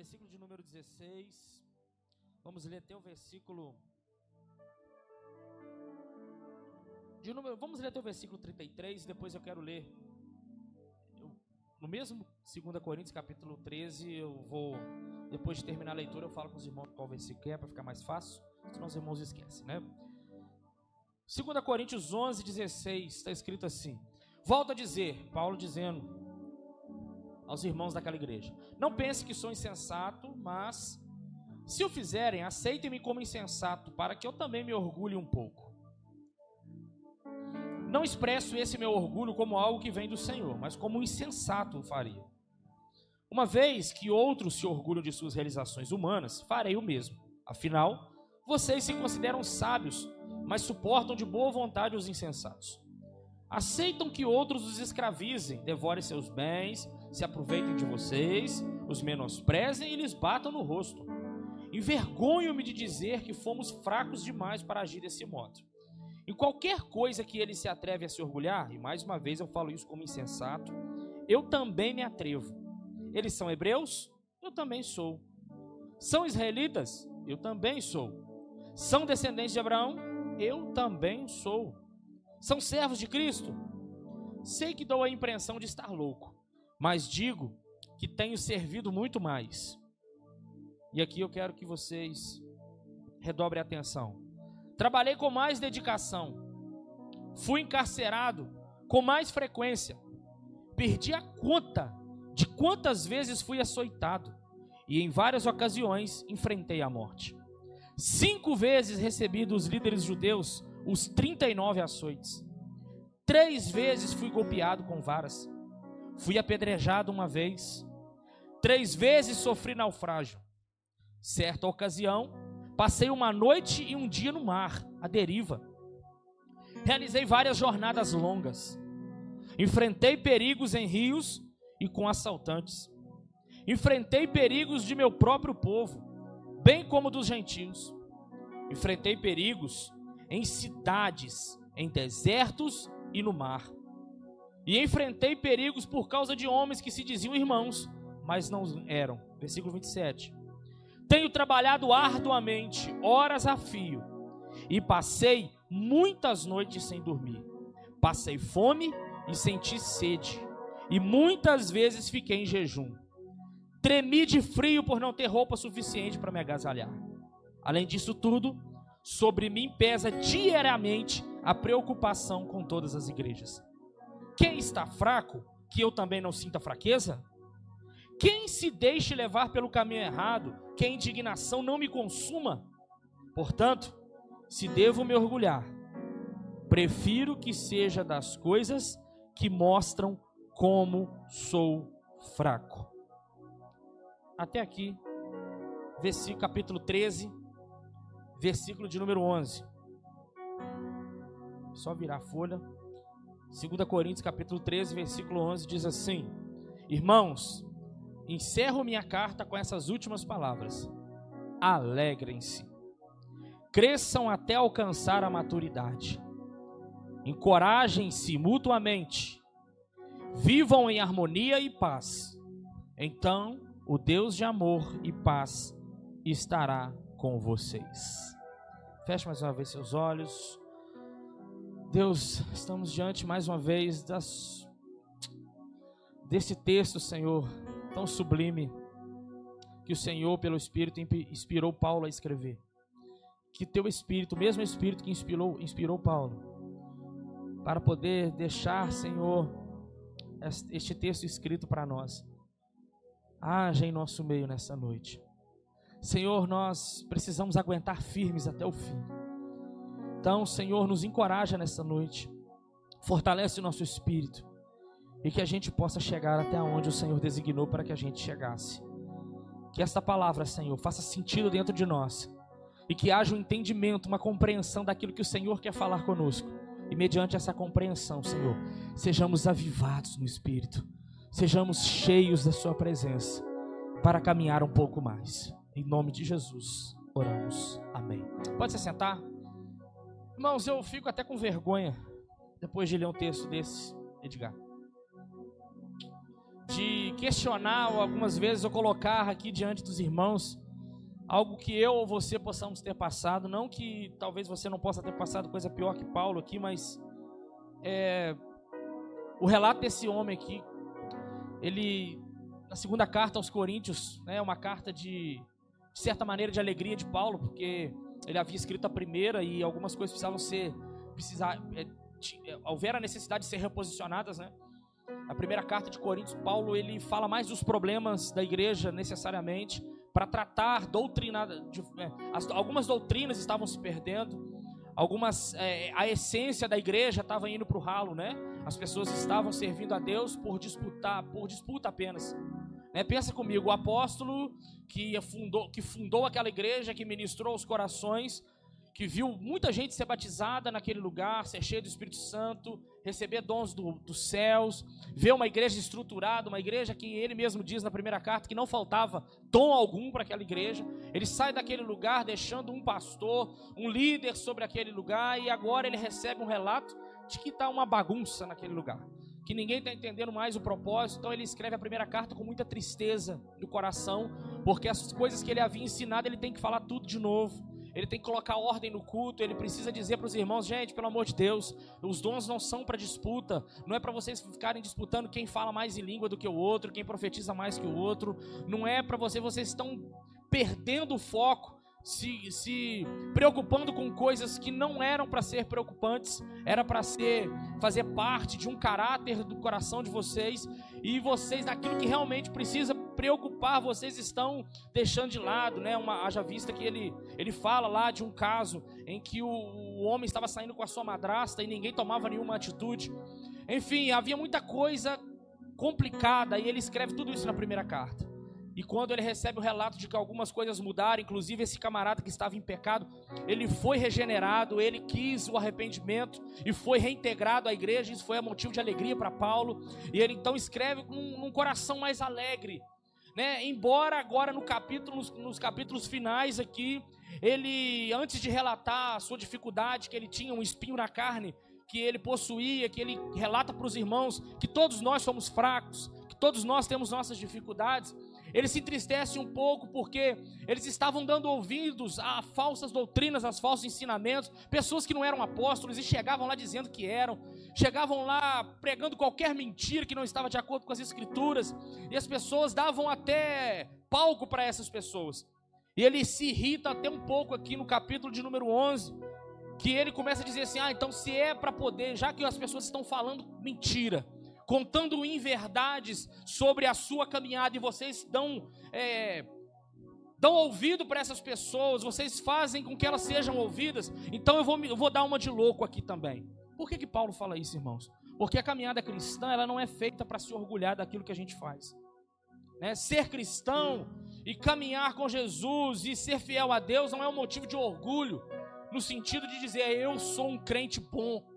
versículo de número 16. Vamos ler até o versículo. De número, vamos ler até o versículo 33, depois eu quero ler. Eu, no mesmo 2 Coríntios, capítulo 13, eu vou, depois de terminar a leitura, eu falo com os irmãos qual versículo é, para ficar mais fácil, senão os irmãos esquecem, né? 2 Coríntios 11, 16, está escrito assim: Volto a dizer, Paulo dizendo aos irmãos daquela igreja: Não pense que sou insensato, mas se o fizerem, aceitem-me como insensato, para que eu também me orgulhe um pouco. Não expresso esse meu orgulho como algo que vem do Senhor, mas como um insensato o faria. Uma vez que outros se orgulham de suas realizações humanas, farei o mesmo. Afinal, vocês se consideram sábios, mas suportam de boa vontade os insensatos. Aceitam que outros os escravizem, devorem seus bens, se aproveitem de vocês, os menosprezem e lhes batam no rosto. Envergonho-me de dizer que fomos fracos demais para agir desse modo. Em qualquer coisa que ele se atreve a se orgulhar, e mais uma vez eu falo isso como insensato, eu também me atrevo. Eles são hebreus? Eu também sou. São israelitas? Eu também sou. São descendentes de Abraão? Eu também sou. São servos de Cristo? Sei que dou a impressão de estar louco, mas digo que tenho servido muito mais. E aqui eu quero que vocês redobrem a atenção. Trabalhei com mais dedicação. Fui encarcerado com mais frequência. Perdi a conta de quantas vezes fui açoitado. E em várias ocasiões enfrentei a morte. Cinco vezes recebi dos líderes judeus os 39 açoites. Três vezes fui golpeado com varas. Fui apedrejado uma vez. Três vezes sofri naufrágio. Certa ocasião, passei uma noite e um dia no mar, à deriva. Realizei várias jornadas longas. Enfrentei perigos em rios e com assaltantes. Enfrentei perigos de meu próprio povo, bem como dos gentios. Enfrentei perigos em cidades, em desertos e no mar. E enfrentei perigos por causa de homens que se diziam irmãos, mas não eram. Versículo 27. Tenho trabalhado arduamente, horas a fio, e passei muitas noites sem dormir. Passei fome e senti sede, e muitas vezes fiquei em jejum. Tremi de frio por não ter roupa suficiente para me agasalhar. Além disso tudo, sobre mim pesa diariamente a preocupação com todas as igrejas. Quem está fraco, que eu também não sinta fraqueza? Quem se deixe levar pelo caminho errado, que a indignação não me consuma? Portanto, se devo me orgulhar, prefiro que seja das coisas que mostram como sou fraco. Até aqui, versículo capítulo 13, versículo de número 11. Só virar a folha. 2 Coríntios capítulo 13, versículo 11 diz assim: Irmãos, Encerro minha carta com essas últimas palavras: Alegrem-se, cresçam até alcançar a maturidade, encorajem-se mutuamente, vivam em harmonia e paz. Então o Deus de amor e paz estará com vocês. Feche mais uma vez seus olhos. Deus, estamos diante mais uma vez das, desse texto, Senhor tão sublime que o Senhor, pelo Espírito, inspirou Paulo a escrever. Que teu Espírito, o mesmo Espírito que inspirou, inspirou Paulo, para poder deixar, Senhor, este texto escrito para nós, haja em nosso meio nessa noite. Senhor, nós precisamos aguentar firmes até o fim. Então, Senhor, nos encoraja nessa noite, fortalece o nosso espírito e que a gente possa chegar até onde o Senhor designou para que a gente chegasse. Que esta palavra, Senhor, faça sentido dentro de nós e que haja um entendimento, uma compreensão daquilo que o Senhor quer falar conosco. E mediante essa compreensão, Senhor, sejamos avivados no espírito, sejamos cheios da Sua presença para caminhar um pouco mais. Em nome de Jesus, oramos. Amém. Pode se sentar? Irmãos, eu fico até com vergonha depois de ler um texto desse, Edgar. de questionar algumas vezes ou colocar aqui diante dos irmãos algo que eu ou você possamos ter passado. Não que talvez você não possa ter passado coisa pior que Paulo aqui, mas é, o relato desse homem aqui, ele na segunda carta aos Coríntios, é né, uma carta de, de certa maneira de alegria de Paulo, porque ele havia escrito a primeira e algumas coisas precisavam ser precisar é, é, houver a necessidade de ser reposicionadas, né? A primeira carta de Coríntios, Paulo ele fala mais dos problemas da igreja necessariamente para tratar doutrina, de, é, as, algumas doutrinas estavam se perdendo, algumas é, a essência da igreja estava indo para o ralo, né? As pessoas estavam servindo a Deus por disputar, por disputa apenas. Né? Pensa comigo, o apóstolo que fundou, que fundou aquela igreja, que ministrou os corações, que viu muita gente ser batizada naquele lugar, ser cheio do Espírito Santo, receber dons do, dos céus, ver uma igreja estruturada, uma igreja que ele mesmo diz na primeira carta que não faltava dom algum para aquela igreja. Ele sai daquele lugar deixando um pastor, um líder sobre aquele lugar, e agora ele recebe um relato de que está uma bagunça naquele lugar. Que ninguém está entendendo mais o propósito, então ele escreve a primeira carta com muita tristeza no coração, porque as coisas que ele havia ensinado ele tem que falar tudo de novo. Ele tem que colocar ordem no culto, ele precisa dizer para os irmãos, gente, pelo amor de Deus, os dons não são para disputa, não é para vocês ficarem disputando quem fala mais em língua do que o outro, quem profetiza mais que o outro, não é para você, vocês estão perdendo o foco se, se preocupando com coisas que não eram para ser preocupantes, era para ser fazer parte de um caráter do coração de vocês e vocês naquilo que realmente precisa preocupar, vocês estão deixando de lado, né? Uma haja vista que ele ele fala lá de um caso em que o, o homem estava saindo com a sua madrasta e ninguém tomava nenhuma atitude. Enfim, havia muita coisa complicada e ele escreve tudo isso na primeira carta. E quando ele recebe o relato de que algumas coisas mudaram, inclusive esse camarada que estava em pecado, ele foi regenerado, ele quis o arrependimento e foi reintegrado à igreja. Isso foi motivo de alegria para Paulo. E ele então escreve com um coração mais alegre. Né? Embora agora no capítulo, nos, nos capítulos finais aqui, ele, antes de relatar a sua dificuldade, que ele tinha um espinho na carne, que ele possuía, que ele relata para os irmãos que todos nós somos fracos, que todos nós temos nossas dificuldades. Ele se entristece um pouco porque eles estavam dando ouvidos a falsas doutrinas, a falsos ensinamentos, pessoas que não eram apóstolos e chegavam lá dizendo que eram, chegavam lá pregando qualquer mentira que não estava de acordo com as escrituras, e as pessoas davam até palco para essas pessoas. E ele se irrita até um pouco aqui no capítulo de número 11, que ele começa a dizer assim: "Ah, então se é para poder, já que as pessoas estão falando mentira, contando inverdades sobre a sua caminhada e vocês dão, é, dão ouvido para essas pessoas, vocês fazem com que elas sejam ouvidas, então eu vou, eu vou dar uma de louco aqui também. Por que, que Paulo fala isso, irmãos? Porque a caminhada cristã ela não é feita para se orgulhar daquilo que a gente faz. Né? Ser cristão e caminhar com Jesus e ser fiel a Deus não é um motivo de orgulho, no sentido de dizer eu sou um crente bom.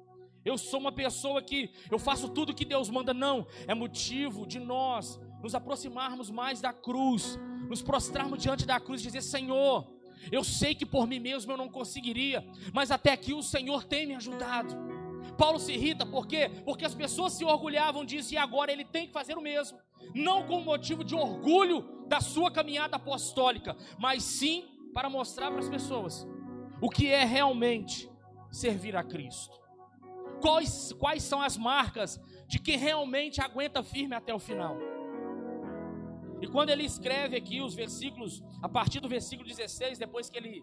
Eu sou uma pessoa que eu faço tudo que Deus manda. Não, é motivo de nós nos aproximarmos mais da cruz, nos prostrarmos diante da cruz e dizer: Senhor, eu sei que por mim mesmo eu não conseguiria, mas até aqui o Senhor tem me ajudado. Paulo se irrita por quê? Porque as pessoas se orgulhavam disso e agora ele tem que fazer o mesmo. Não com motivo de orgulho da sua caminhada apostólica, mas sim para mostrar para as pessoas o que é realmente servir a Cristo quais, quais são as marcas de quem realmente aguenta firme até o final. E quando ele escreve aqui os versículos, a partir do versículo 16, depois que ele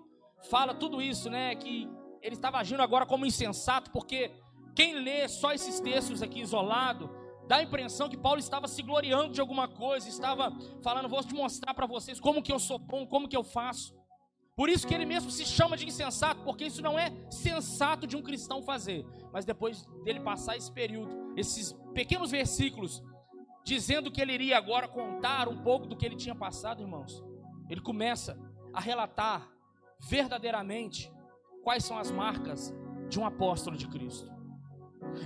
fala tudo isso, né, que ele estava agindo agora como insensato, porque quem lê só esses textos aqui isolado, dá a impressão que Paulo estava se gloriando de alguma coisa, estava falando, vou te mostrar para vocês como que eu sou bom, como que eu faço. Por isso que ele mesmo se chama de insensato, porque isso não é sensato de um cristão fazer. Mas depois dele passar esse período, esses pequenos versículos, dizendo que ele iria agora contar um pouco do que ele tinha passado, irmãos, ele começa a relatar verdadeiramente quais são as marcas de um apóstolo de Cristo.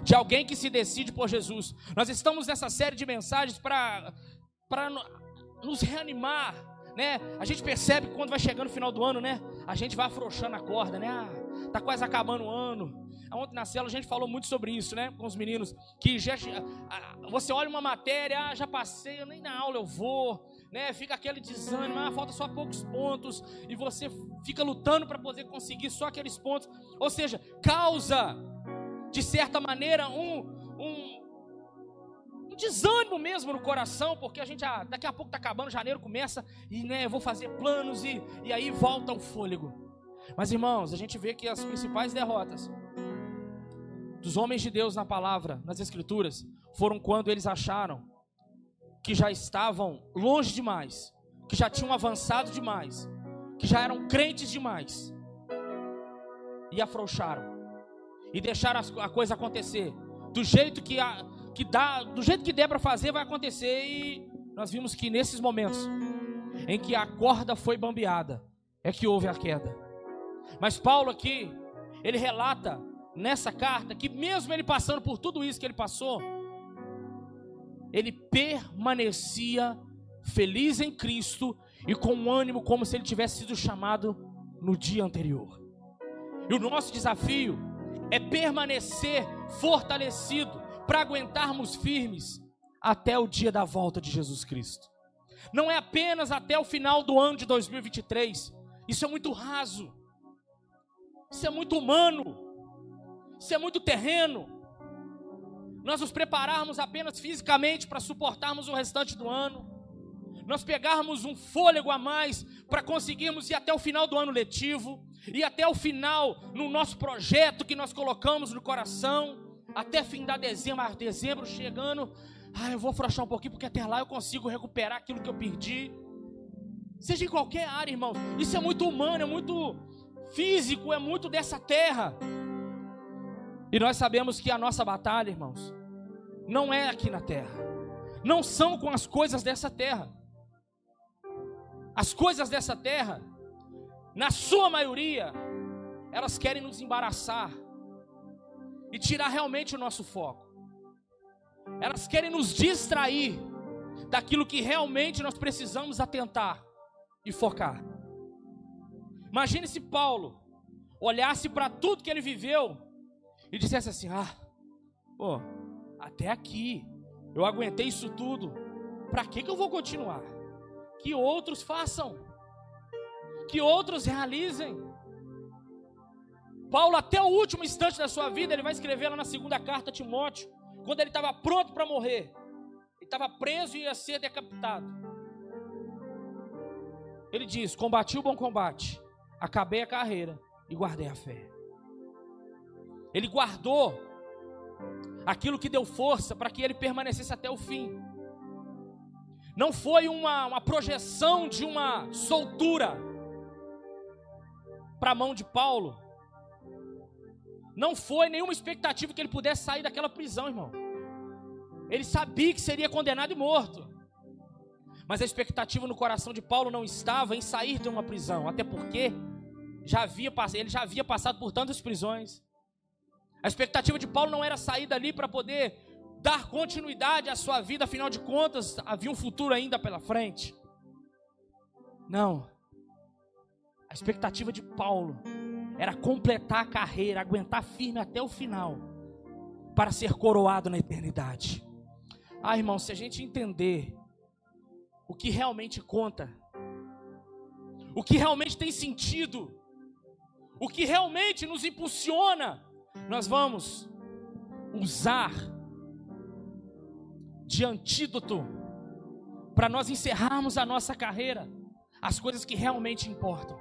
De alguém que se decide por Jesus. Nós estamos nessa série de mensagens para nos reanimar né? A gente percebe que quando vai chegando o final do ano, né? A gente vai afrouxando a corda, né? Ah, tá quase acabando o ano. ontem na cela a gente falou muito sobre isso, né? Com os meninos. Que já, você olha uma matéria, ah, já passei, nem na aula eu vou. Né, fica aquele desânimo, ah, falta só poucos pontos, e você fica lutando para poder conseguir só aqueles pontos. Ou seja, causa, de certa maneira, um, um, um desânimo mesmo no coração, porque a gente ah, daqui a pouco está acabando, janeiro começa, e né, eu vou fazer planos, e, e aí volta o fôlego. Mas irmãos, a gente vê que as principais derrotas dos homens de Deus na palavra, nas escrituras, foram quando eles acharam que já estavam longe demais, que já tinham avançado demais, que já eram crentes demais, e afrouxaram, e deixaram a coisa acontecer do jeito que, a, que dá, do jeito que der para fazer, vai acontecer. E nós vimos que nesses momentos em que a corda foi bambeada, é que houve a queda. Mas Paulo aqui, ele relata nessa carta que mesmo ele passando por tudo isso que ele passou, ele permanecia feliz em Cristo e com um ânimo como se ele tivesse sido chamado no dia anterior. E o nosso desafio é permanecer fortalecido para aguentarmos firmes até o dia da volta de Jesus Cristo. Não é apenas até o final do ano de 2023. Isso é muito raso. Isso é muito humano. Isso é muito terreno. Nós nos prepararmos apenas fisicamente para suportarmos o restante do ano. Nós pegarmos um fôlego a mais para conseguirmos ir até o final do ano letivo, e até o final no nosso projeto que nós colocamos no coração até fim da dezembro, dezembro chegando, ah, eu vou afrouxar um pouquinho porque até lá eu consigo recuperar aquilo que eu perdi. Seja em qualquer área, irmãos. Isso é muito humano, é muito físico, é muito dessa terra. E nós sabemos que a nossa batalha, irmãos, não é aqui na terra. Não são com as coisas dessa terra. As coisas dessa terra, na sua maioria, elas querem nos embaraçar e tirar realmente o nosso foco. Elas querem nos distrair daquilo que realmente nós precisamos atentar e focar. Imagine se Paulo olhasse para tudo que ele viveu e dissesse assim: Ah, pô, até aqui eu aguentei isso tudo, para que, que eu vou continuar? Que outros façam, que outros realizem. Paulo, até o último instante da sua vida, ele vai escrever lá na segunda carta a Timóteo, quando ele estava pronto para morrer, ele estava preso e ia ser decapitado. Ele diz: Combati o bom combate, acabei a carreira e guardei a fé. Ele guardou aquilo que deu força para que ele permanecesse até o fim. Não foi uma, uma projeção de uma soltura para a mão de Paulo, não foi nenhuma expectativa que ele pudesse sair daquela prisão, irmão. Ele sabia que seria condenado e morto. Mas a expectativa no coração de Paulo não estava em sair de uma prisão, até porque já havia, ele já havia passado por tantas prisões. A expectativa de Paulo não era sair dali para poder dar continuidade à sua vida, afinal de contas, havia um futuro ainda pela frente. Não. A expectativa de Paulo era completar a carreira, aguentar firme até o final, para ser coroado na eternidade. Ah, irmão, se a gente entender o que realmente conta, o que realmente tem sentido, o que realmente nos impulsiona, nós vamos usar de antídoto para nós encerrarmos a nossa carreira, as coisas que realmente importam.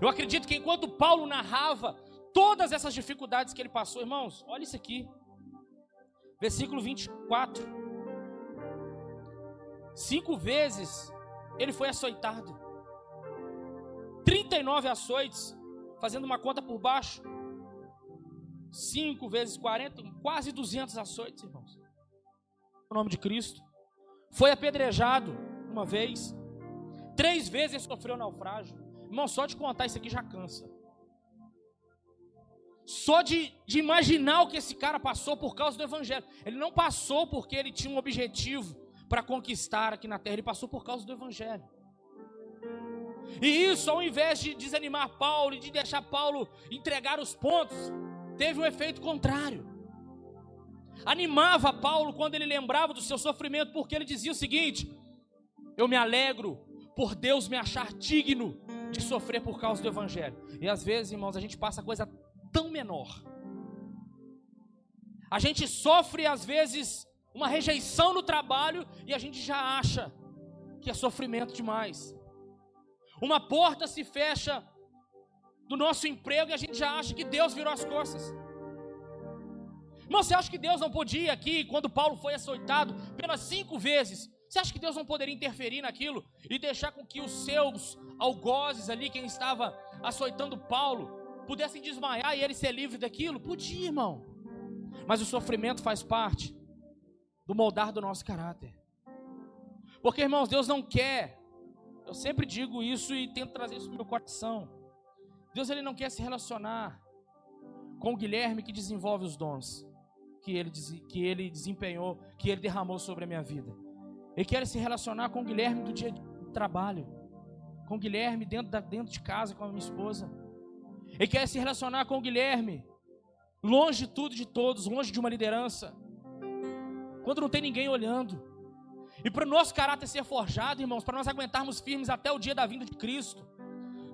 Eu acredito que enquanto Paulo narrava todas essas dificuldades que ele passou, irmãos, olha isso aqui. Versículo 24. Cinco vezes ele foi açoitado. 39 açoites, fazendo uma conta por baixo. 5 vezes 40, quase 200 açoites, irmãos. O nome de Cristo. Foi apedrejado uma vez. Três vezes sofreu naufrágio. Irmão, só de contar isso aqui já cansa. Só de, de imaginar o que esse cara passou por causa do Evangelho. Ele não passou porque ele tinha um objetivo para conquistar aqui na terra, ele passou por causa do Evangelho. E isso, ao invés de desanimar Paulo e de deixar Paulo entregar os pontos, teve um efeito contrário. Animava Paulo quando ele lembrava do seu sofrimento, porque ele dizia o seguinte: Eu me alegro por Deus me achar digno de sofrer por causa do Evangelho. E às vezes, irmãos, a gente passa coisa tão menor. A gente sofre, às vezes, uma rejeição no trabalho e a gente já acha que é sofrimento demais. Uma porta se fecha do nosso emprego e a gente já acha que Deus virou as costas. Irmão, você acha que Deus não podia aqui, quando Paulo foi açoitado pelas cinco vezes, você acha que Deus não poderia interferir naquilo e deixar com que os seus algozes ali, quem estava açoitando Paulo, pudessem desmaiar e ele ser livre daquilo? Podia, irmão. Mas o sofrimento faz parte do moldar do nosso caráter. Porque, irmãos, Deus não quer, eu sempre digo isso e tento trazer isso para o meu coração. Deus ele não quer se relacionar com o Guilherme que desenvolve os dons que ele, que ele desempenhou, que ele derramou sobre a minha vida. Ele quer se relacionar com o Guilherme do dia de trabalho, com o Guilherme dentro, da, dentro de casa com a minha esposa. Ele quer se relacionar com o Guilherme, longe de tudo e de todos, longe de uma liderança, quando não tem ninguém olhando. E para o nosso caráter ser forjado, irmãos, para nós aguentarmos firmes até o dia da vinda de Cristo,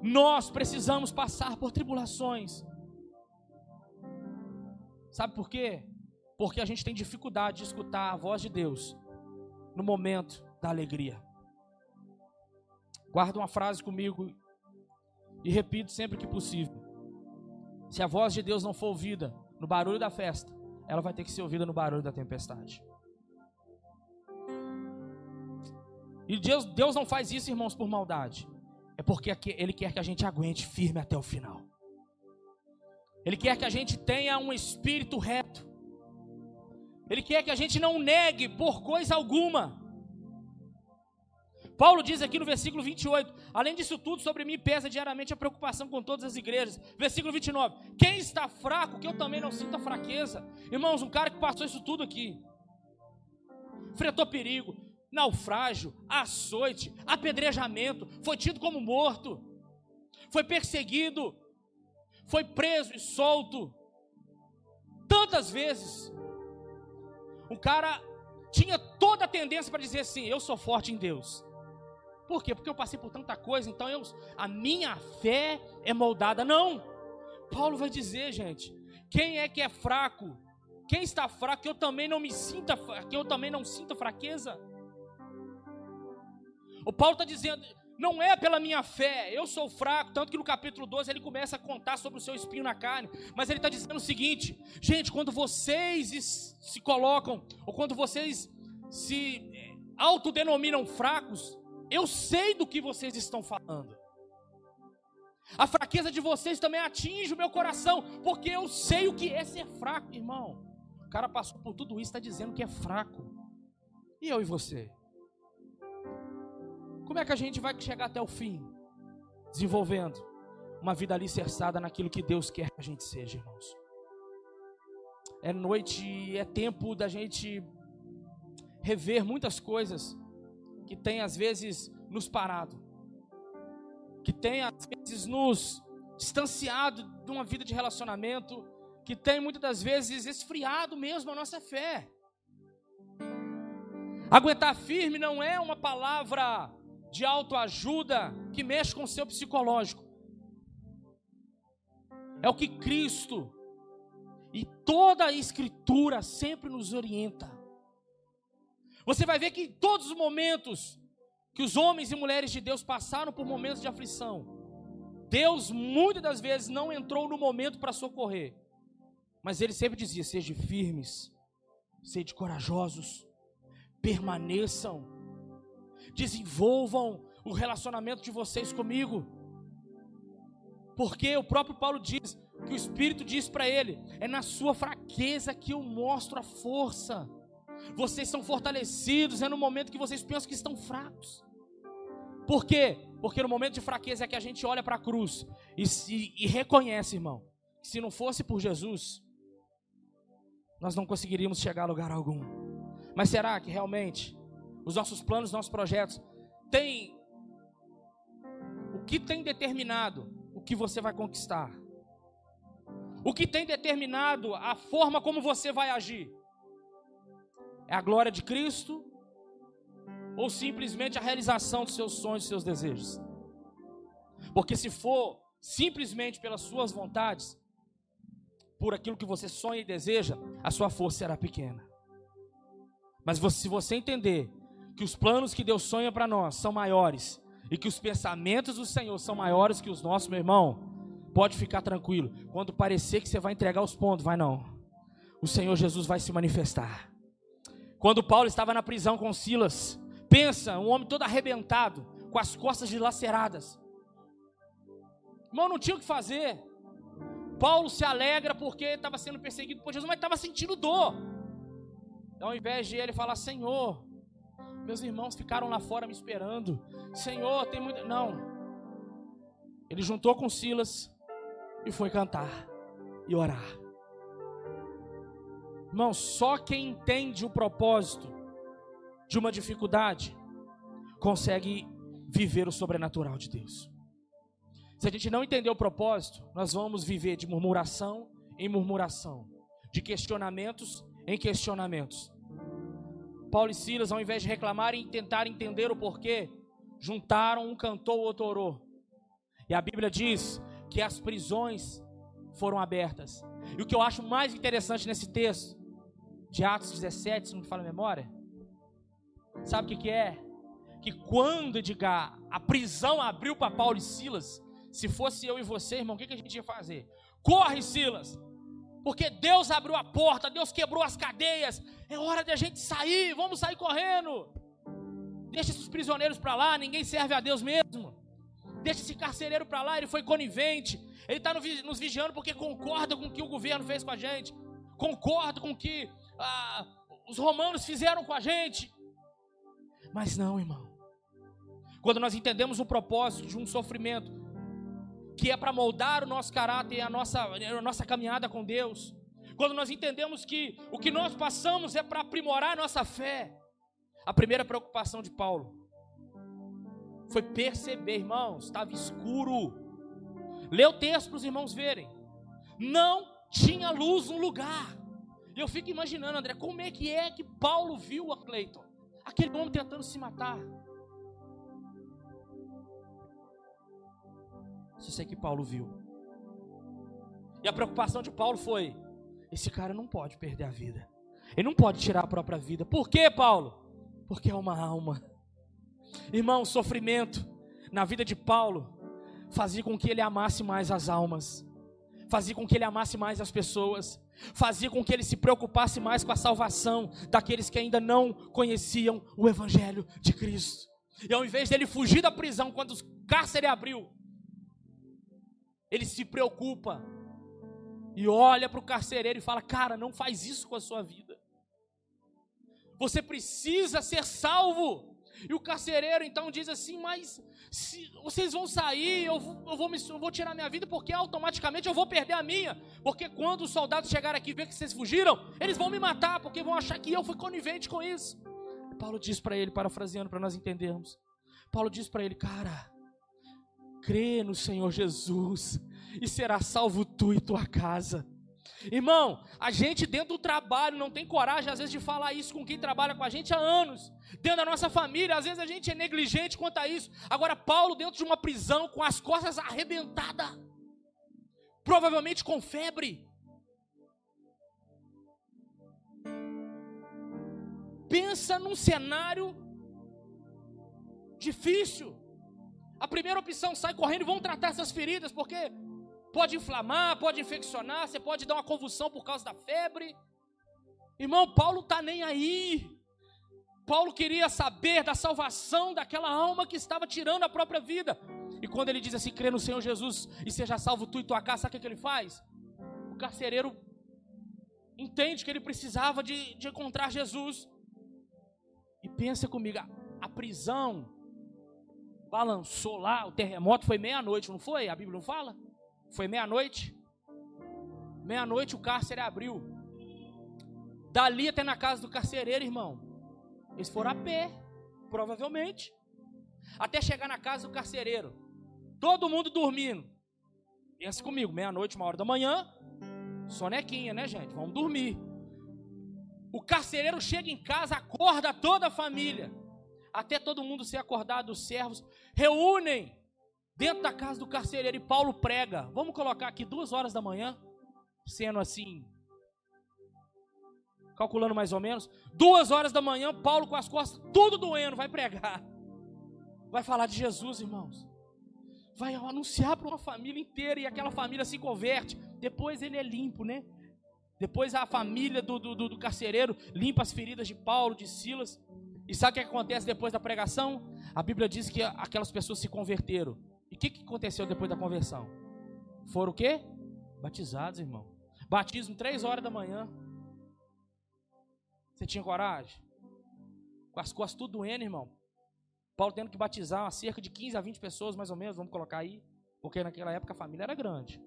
nós precisamos passar por tribulações. Sabe por quê? Porque a gente tem dificuldade de escutar a voz de Deus no momento da alegria. Guarda uma frase comigo e repito sempre que possível. Se a voz de Deus não for ouvida no barulho da festa, ela vai ter que ser ouvida no barulho da tempestade. E Deus, Deus não faz isso, irmãos, por maldade. É porque Ele quer que a gente aguente firme até o final. Ele quer que a gente tenha um espírito reto. Ele quer que a gente não negue por coisa alguma. Paulo diz aqui no versículo 28, além disso tudo, sobre mim pesa diariamente a preocupação com todas as igrejas. Versículo 29, quem está fraco, que eu também não sinta fraqueza. Irmãos, um cara que passou isso tudo aqui, enfrentou perigo, naufrágio, açoite, apedrejamento, foi tido como morto, foi perseguido, foi preso e solto, tantas vezes. O cara tinha toda a tendência para dizer assim: Eu sou forte em Deus. Por quê? Porque eu passei por tanta coisa, então eu, a minha fé é moldada. Não. Paulo vai dizer, gente, quem é que é fraco? Quem está fraco, que eu também não me sinta, que eu também não sinta fraqueza. O Paulo está dizendo, não é pela minha fé, eu sou fraco, tanto que no capítulo 12 ele começa a contar sobre o seu espinho na carne, mas ele está dizendo o seguinte: gente, quando vocês se colocam, ou quando vocês se eh, autodenominam fracos, eu sei do que vocês estão falando. A fraqueza de vocês também atinge o meu coração, porque eu sei o que é ser fraco, irmão. O cara passou por tudo isso, está dizendo que é fraco. E eu e você? Como é que a gente vai chegar até o fim? Desenvolvendo uma vida alicerçada naquilo que Deus quer que a gente seja, irmãos. É noite, é tempo da gente rever muitas coisas que tem às vezes nos parado, que tem às vezes nos distanciado de uma vida de relacionamento, que tem muitas das vezes esfriado mesmo a nossa fé. Aguentar firme não é uma palavra de autoajuda que mexe com o seu psicológico. É o que Cristo e toda a Escritura sempre nos orienta. Você vai ver que em todos os momentos que os homens e mulheres de Deus passaram por momentos de aflição, Deus muitas das vezes não entrou no momento para socorrer, mas Ele sempre dizia: sejam firmes, sejam corajosos, permaneçam, desenvolvam o relacionamento de vocês comigo. Porque o próprio Paulo diz que o Espírito diz para ele: é na sua fraqueza que eu mostro a força. Vocês são fortalecidos, é no momento que vocês pensam que estão fracos. Por quê? Porque no momento de fraqueza é que a gente olha para a cruz e, se, e reconhece, irmão, que se não fosse por Jesus, nós não conseguiríamos chegar a lugar algum. Mas será que realmente os nossos planos, os nossos projetos têm o que tem determinado o que você vai conquistar? O que tem determinado a forma como você vai agir? É a glória de Cristo ou simplesmente a realização dos seus sonhos, dos seus desejos? Porque se for simplesmente pelas suas vontades, por aquilo que você sonha e deseja, a sua força será pequena. Mas se você entender que os planos que Deus sonha para nós são maiores e que os pensamentos do Senhor são maiores que os nossos, meu irmão, pode ficar tranquilo. Quando parecer que você vai entregar os pontos, vai não. O Senhor Jesus vai se manifestar. Quando Paulo estava na prisão com Silas, pensa, um homem todo arrebentado, com as costas dilaceradas. Irmão, não tinha o que fazer. Paulo se alegra porque estava sendo perseguido por Jesus, mas estava sentindo dor. Então, ao invés de ele falar, Senhor, meus irmãos ficaram lá fora me esperando. Senhor, tem muito. Não. Ele juntou com Silas e foi cantar e orar. Irmão, só quem entende o propósito de uma dificuldade consegue viver o sobrenatural de Deus. Se a gente não entender o propósito, nós vamos viver de murmuração em murmuração, de questionamentos em questionamentos. Paulo e Silas, ao invés de reclamarem e tentar entender o porquê, juntaram um cantou, o outro orou. E a Bíblia diz que as prisões foram abertas. E o que eu acho mais interessante nesse texto, de Atos 17, se não me fala a memória, sabe o que, que é? Que quando, Edgar, a prisão abriu para Paulo e Silas, se fosse eu e você, irmão, o que, que a gente ia fazer? Corre, Silas! Porque Deus abriu a porta, Deus quebrou as cadeias, é hora de a gente sair, vamos sair correndo. Deixa esses prisioneiros para lá, ninguém serve a Deus mesmo. Deixa esse carcereiro para lá, ele foi conivente. Ele está nos vigiando porque concorda com o que o governo fez com a gente. Concorda com o que ah, os romanos fizeram com a gente. Mas não, irmão. Quando nós entendemos o propósito de um sofrimento, que é para moldar o nosso caráter a nossa, a nossa caminhada com Deus, quando nós entendemos que o que nós passamos é para aprimorar a nossa fé, a primeira preocupação de Paulo foi perceber, irmãos, estava escuro. Lê o texto para os irmãos verem. Não tinha luz no lugar. E eu fico imaginando, André, como é que é que Paulo viu a Cleiton? Aquele homem tentando se matar. Só sei que Paulo viu. E a preocupação de Paulo foi: esse cara não pode perder a vida. Ele não pode tirar a própria vida. Por quê, Paulo? Porque é uma alma. Irmão, o sofrimento na vida de Paulo fazia com que ele amasse mais as almas, fazia com que ele amasse mais as pessoas, fazia com que ele se preocupasse mais com a salvação daqueles que ainda não conheciam o Evangelho de Cristo. E ao invés dele fugir da prisão quando o cárcere abriu, ele se preocupa e olha para o carcereiro e fala: Cara, não faz isso com a sua vida. Você precisa ser salvo. E o carcereiro então diz assim: Mas se vocês vão sair, eu vou, eu, vou me, eu vou tirar minha vida, porque automaticamente eu vou perder a minha. Porque quando os soldados chegarem aqui e ver que vocês fugiram, eles vão me matar, porque vão achar que eu fui conivente com isso. Paulo diz para ele, parafraseando para nós entendermos: Paulo diz para ele, cara, crê no Senhor Jesus e será salvo tu e tua casa. Irmão, a gente dentro do trabalho não tem coragem, às vezes, de falar isso com quem trabalha com a gente há anos. Dentro da nossa família, às vezes a gente é negligente quanto a isso. Agora, Paulo, dentro de uma prisão, com as costas arrebentadas, provavelmente com febre. Pensa num cenário difícil. A primeira opção sai correndo e vão tratar essas feridas, porque pode inflamar, pode infeccionar, você pode dar uma convulsão por causa da febre. Irmão, Paulo está nem aí. Paulo queria saber da salvação daquela alma que estava tirando a própria vida. E quando ele diz assim: crê no Senhor Jesus e seja salvo tu e tua casa, sabe o que, ele faz? O carcereiro entende que ele precisava de, de encontrar Jesus. E pensa comigo: a, a prisão balançou lá, o terremoto foi meia-noite, não foi? A Bíblia não fala? Foi meia-noite. Meia-noite o cárcere abriu. Dali até na casa do carcereiro, irmão. Eles foram a pé, provavelmente. Até chegar na casa do carcereiro. Todo mundo dormindo. Pensa comigo, meia-noite, uma hora da manhã. Sonequinha, né, gente? Vamos dormir. O carcereiro chega em casa, acorda toda a família. Até todo mundo ser acordado, os servos reúnem dentro da casa do carcereiro e Paulo prega. Vamos colocar aqui duas horas da manhã, sendo assim, calculando mais ou menos. Duas horas da manhã, Paulo com as costas tudo doendo, vai pregar. Vai falar de Jesus, irmãos. Vai anunciar para uma família inteira e aquela família se converte. Depois ele é limpo, né? Depois a família do, do, do carcereiro limpa as feridas de Paulo, de Silas. E sabe o que acontece depois da pregação? A Bíblia diz que aquelas pessoas se converteram. E o que, que aconteceu depois da conversão? Foram o quê? Batizados, irmão. Batismo três horas da manhã. Você tinha coragem? Com as costas tudo doendo, irmão. Paulo tendo que batizar cerca de 15 a 20 pessoas, mais ou menos, vamos colocar aí. Porque naquela época a família era grande.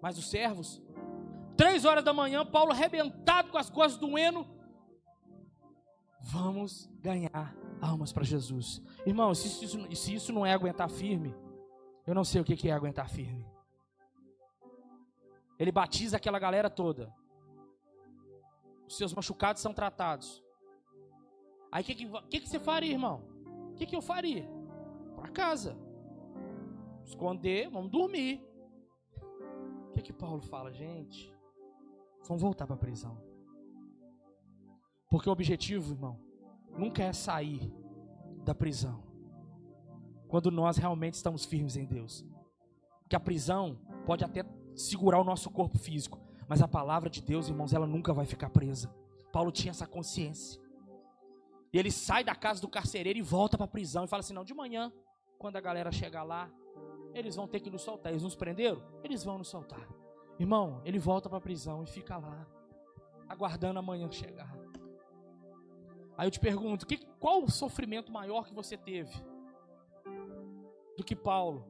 Mas os servos Três horas da manhã, Paulo arrebentado com as costas doendo. Vamos ganhar almas para Jesus. Irmão, se isso, se isso não é aguentar firme, eu não sei o que é aguentar firme. Ele batiza aquela galera toda. Os seus machucados são tratados. Aí o que, que, que, você faria, irmão? O que, que eu faria? Para casa. Esconder, vamos dormir. O que, que Paulo fala, gente? Vão voltar para a prisão. Porque o objetivo, irmão, nunca é sair da prisão. Quando nós realmente estamos firmes em Deus. Que a prisão pode até segurar o nosso corpo físico, mas a palavra de Deus, irmãos, ela nunca vai ficar presa. Paulo tinha essa consciência. E ele sai da casa do carcereiro e volta para a prisão e fala assim: "Não, de manhã, quando a galera chegar lá, eles vão ter que nos soltar. Eles nos prenderam? Eles vão nos soltar. Irmão, ele volta para a prisão e fica lá, aguardando amanhã chegar. Aí eu te pergunto, que, qual o sofrimento maior que você teve do que Paulo,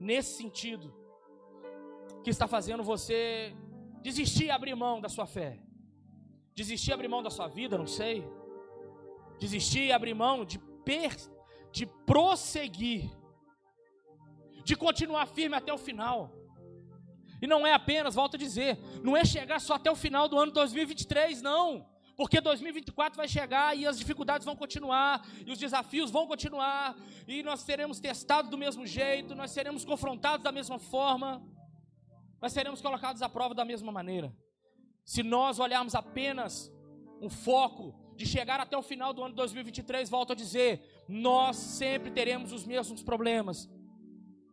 nesse sentido, que está fazendo você desistir e abrir mão da sua fé? Desistir e abrir mão da sua vida, não sei. Desistir e abrir mão de, per, de prosseguir, de continuar firme até o final. E não é apenas, volto a dizer, não é chegar só até o final do ano 2023, não. Porque 2024 vai chegar e as dificuldades vão continuar, e os desafios vão continuar, e nós seremos testados do mesmo jeito, nós seremos confrontados da mesma forma, nós seremos colocados à prova da mesma maneira. Se nós olharmos apenas um foco de chegar até o final do ano 2023, volto a dizer, nós sempre teremos os mesmos problemas.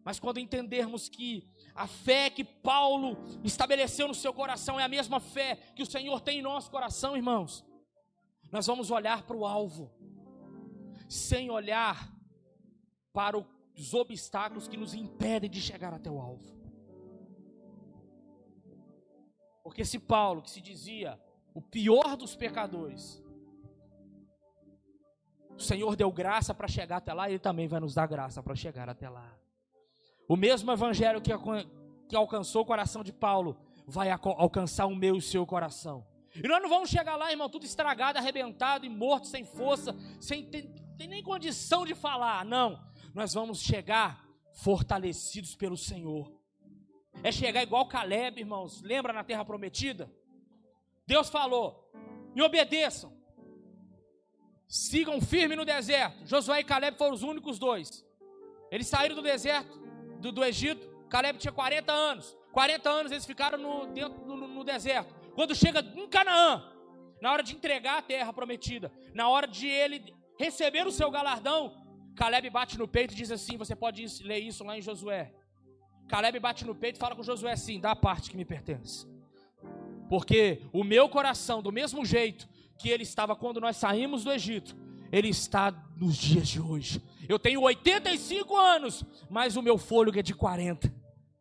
Mas quando entendermos que a fé que Paulo estabeleceu no seu coração é a mesma fé que o Senhor tem em nosso coração, irmãos. Nós vamos olhar para o alvo, sem olhar para os obstáculos que nos impedem de chegar até o alvo. Porque se Paulo, que se dizia o pior dos pecadores, o Senhor deu graça para chegar até lá, Ele também vai nos dar graça para chegar até lá. O mesmo evangelho que, que alcançou o coração de Paulo vai alcançar o meu e o seu coração. E nós não vamos chegar lá, irmão, tudo estragado, arrebentado e morto, sem força, sem ter, ter nem condição de falar. Não. Nós vamos chegar fortalecidos pelo Senhor. É chegar igual Caleb, irmãos. Lembra na terra prometida? Deus falou: me obedeçam. Sigam firme no deserto. Josué e Caleb foram os únicos dois. Eles saíram do deserto do, do Egito, Caleb tinha 40 anos. 40 anos eles ficaram no, dentro, no, no deserto. Quando chega em Canaã, na hora de entregar a terra prometida, na hora de ele receber o seu galardão, Caleb bate no peito e diz assim: Você pode ler isso lá em Josué. Caleb bate no peito e fala com Josué assim: Dá a parte que me pertence. Porque o meu coração, do mesmo jeito que ele estava quando nós saímos do Egito, ele está nos dias de hoje. Eu tenho 85 anos, mas o meu fôlego é de 40.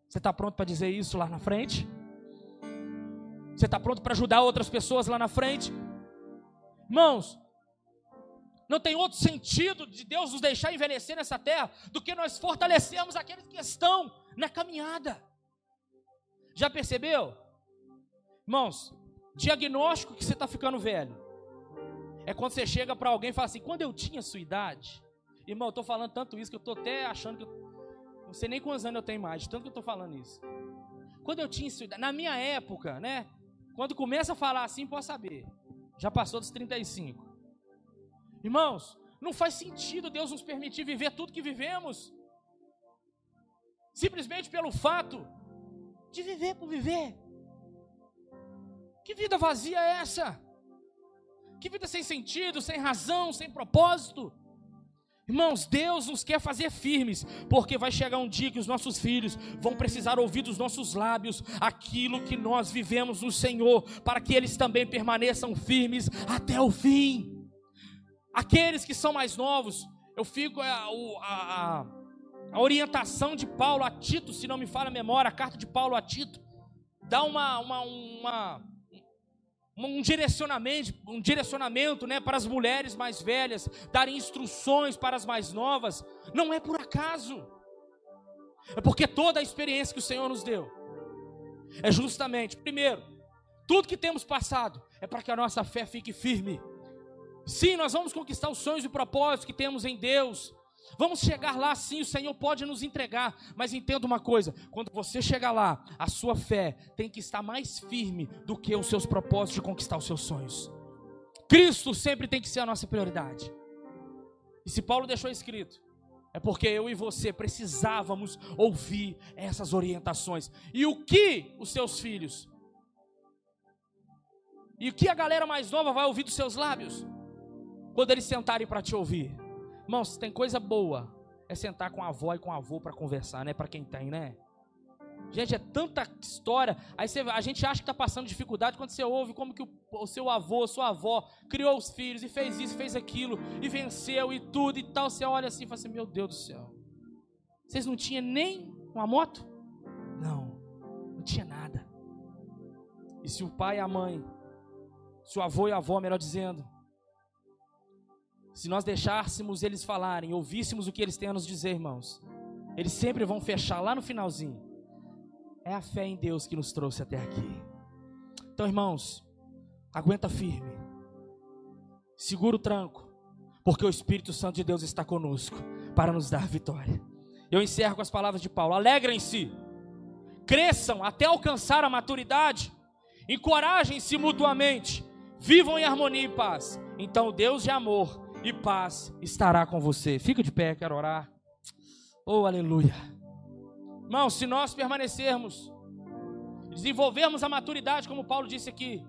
Você está pronto para dizer isso lá na frente? Você está pronto para ajudar outras pessoas lá na frente? Irmãos, não tem outro sentido de Deus nos deixar envelhecer nessa terra do que nós fortalecermos aqueles que estão na caminhada. Já percebeu? Irmãos, diagnóstico que você está ficando velho. É quando você chega para alguém e fala assim: quando eu tinha sua idade, irmão, eu estou falando tanto isso que eu estou até achando que eu não sei nem quantos anos eu tenho mais, tanto que eu estou falando isso. quando eu tinha isso, na minha época, né? Quando começa a falar assim, pode saber. Já passou dos 35. Irmãos, não faz sentido Deus nos permitir viver tudo que vivemos. Simplesmente pelo fato de viver por viver. Que vida vazia é essa? Que vida sem sentido, sem razão, sem propósito? Irmãos, Deus nos quer fazer firmes, porque vai chegar um dia que os nossos filhos vão precisar ouvir dos nossos lábios aquilo que nós vivemos no Senhor, para que eles também permaneçam firmes até o fim. Aqueles que são mais novos, eu fico a, a, a orientação de Paulo a Tito, se não me falha a memória, a carta de Paulo a Tito, dá uma, uma, uma um direcionamento, um direcionamento né, para as mulheres mais velhas, darem instruções para as mais novas, não é por acaso, é porque toda a experiência que o Senhor nos deu é justamente, primeiro, tudo que temos passado é para que a nossa fé fique firme. Sim, nós vamos conquistar os sonhos e propósitos que temos em Deus, Vamos chegar lá sim, o Senhor pode nos entregar, mas entenda uma coisa: quando você chegar lá, a sua fé tem que estar mais firme do que os seus propósitos de conquistar os seus sonhos. Cristo sempre tem que ser a nossa prioridade. E se Paulo deixou escrito, é porque eu e você precisávamos ouvir essas orientações. E o que os seus filhos? E o que a galera mais nova vai ouvir dos seus lábios? Quando eles sentarem para te ouvir? Irmãos, tem coisa boa. É sentar com a avó e com o avô para conversar, né? Para quem tem, né? Gente, é tanta história. Aí você, a gente acha que está passando dificuldade quando você ouve como que o, o, seu avô, sua avó criou os filhos e fez isso, fez aquilo e venceu e tudo e tal. Você olha assim e fala assim: Meu Deus do céu. Vocês não tinham nem uma moto? Não, não tinha nada. E se o pai e a mãe, se o avô e a avó, melhor dizendo, se nós deixássemos eles falarem, ouvíssemos o que eles têm a nos dizer, irmãos, eles sempre vão fechar lá no finalzinho. É a fé em Deus que nos trouxe até aqui. Então, irmãos, aguenta firme. Segura o tranco, porque o Espírito Santo de Deus está conosco para nos dar vitória. Eu encerro com as palavras de Paulo: alegrem-se, cresçam até alcançar a maturidade, encorajem-se mutuamente, vivam em harmonia e paz. Então, Deus de amor e paz estará com você. Fica de pé, quero orar. Oh, aleluia. Irmão, se nós permanecermos, desenvolvermos a maturidade, como Paulo disse aqui,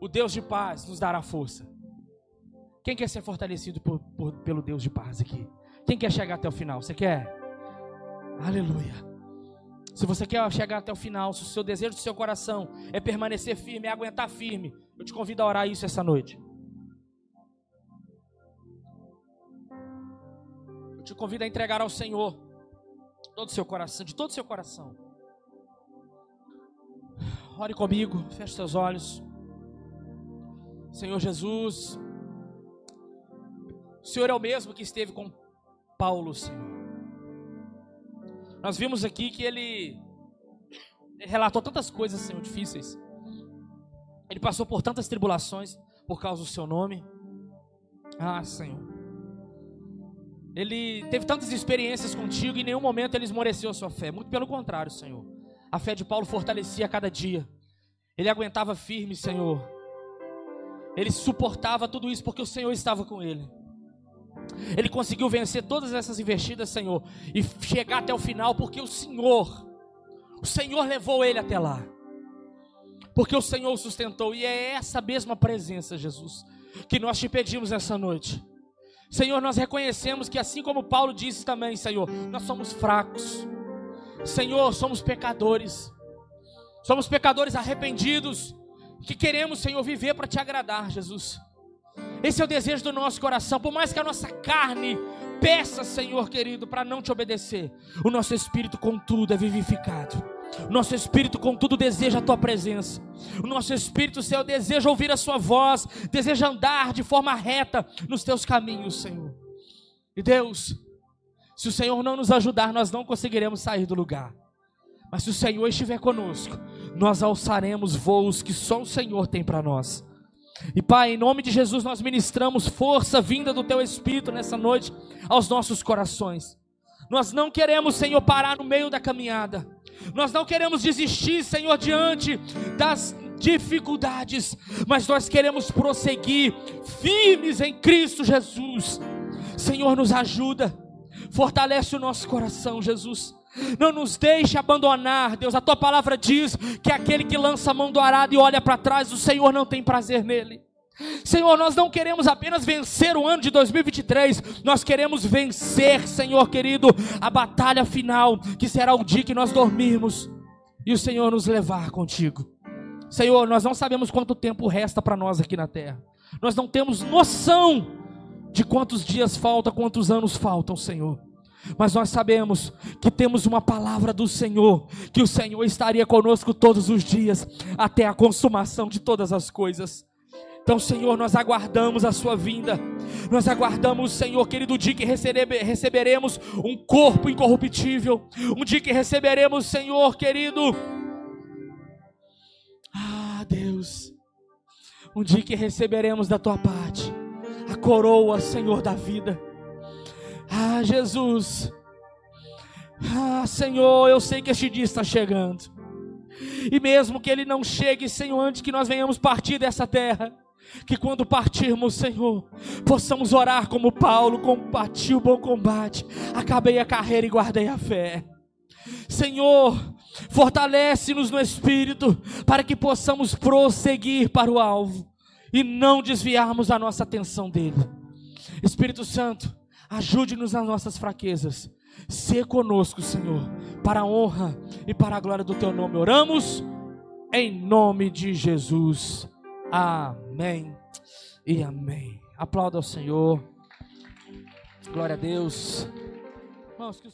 o Deus de paz nos dará força. Quem quer ser fortalecido por, por, pelo Deus de paz aqui? Quem quer chegar até o final? Você quer? Aleluia. Se você quer chegar até o final, se o seu desejo do seu coração é permanecer firme, é aguentar firme, eu te convido a orar isso essa noite. Te convido a entregar ao Senhor todo o seu coração, de todo o seu coração. Ore comigo, feche seus olhos. Senhor Jesus, o Senhor é o mesmo que esteve com Paulo, Senhor. Nós vimos aqui que ele relatou tantas coisas, Senhor, difíceis. Ele passou por tantas tribulações por causa do seu nome. Ah, Senhor. Ele teve tantas experiências contigo e em nenhum momento ele esmoreceu a sua fé. Muito pelo contrário, Senhor. A fé de Paulo fortalecia a cada dia. Ele aguentava firme, Senhor. Ele suportava tudo isso porque o Senhor estava com ele. Ele conseguiu vencer todas essas investidas, Senhor, e chegar até o final porque o Senhor, o Senhor levou ele até lá. Porque o Senhor o sustentou e é essa mesma presença, Jesus, que nós te pedimos essa noite. Senhor, nós reconhecemos que assim como Paulo disse também, Senhor, nós somos fracos. Senhor, somos pecadores. Somos pecadores arrependidos que queremos, Senhor, viver para te agradar, Jesus. Esse é o desejo do nosso coração, por mais que a nossa carne peça, Senhor querido, para não te obedecer, o nosso espírito, contudo, é vivificado. Nosso espírito, contudo, deseja a tua presença. O nosso espírito, Senhor, deseja ouvir a sua voz, deseja andar de forma reta nos teus caminhos, Senhor. E Deus, se o Senhor não nos ajudar, nós não conseguiremos sair do lugar. Mas se o Senhor estiver conosco, nós alçaremos voos que só o Senhor tem para nós. E Pai, em nome de Jesus, nós ministramos força vinda do Teu Espírito nessa noite aos nossos corações. Nós não queremos, Senhor, parar no meio da caminhada. Nós não queremos desistir, Senhor, diante das dificuldades, mas nós queremos prosseguir firmes em Cristo Jesus. Senhor, nos ajuda, fortalece o nosso coração, Jesus. Não nos deixe abandonar, Deus. A tua palavra diz que aquele que lança a mão do arado e olha para trás, o Senhor não tem prazer nele. Senhor, nós não queremos apenas vencer o ano de 2023, nós queremos vencer, Senhor querido, a batalha final, que será o dia que nós dormirmos e o Senhor nos levar contigo. Senhor, nós não sabemos quanto tempo resta para nós aqui na terra, nós não temos noção de quantos dias faltam, quantos anos faltam, Senhor. Mas nós sabemos que temos uma palavra do Senhor, que o Senhor estaria conosco todos os dias, até a consumação de todas as coisas. Então, Senhor, nós aguardamos a Sua vinda, nós aguardamos, Senhor, querido, dia que receberemos um corpo incorruptível, um dia que receberemos, Senhor, querido, ah, Deus, um dia que receberemos da Tua parte a coroa, Senhor, da vida. Ah, Jesus, ah, Senhor, eu sei que este dia está chegando. E mesmo que ele não chegue, Senhor, antes que nós venhamos partir dessa terra, que quando partirmos, Senhor, possamos orar como Paulo, combati o bom combate, acabei a carreira e guardei a fé. Senhor, fortalece-nos no espírito para que possamos prosseguir para o alvo e não desviarmos a nossa atenção dele. Espírito Santo, ajude-nos nas nossas fraquezas. Se conosco, Senhor, para a honra e para a glória do teu nome. Oramos em nome de Jesus. Amém e amém. Aplauda ao Senhor. Glória a Deus. Irmãos, que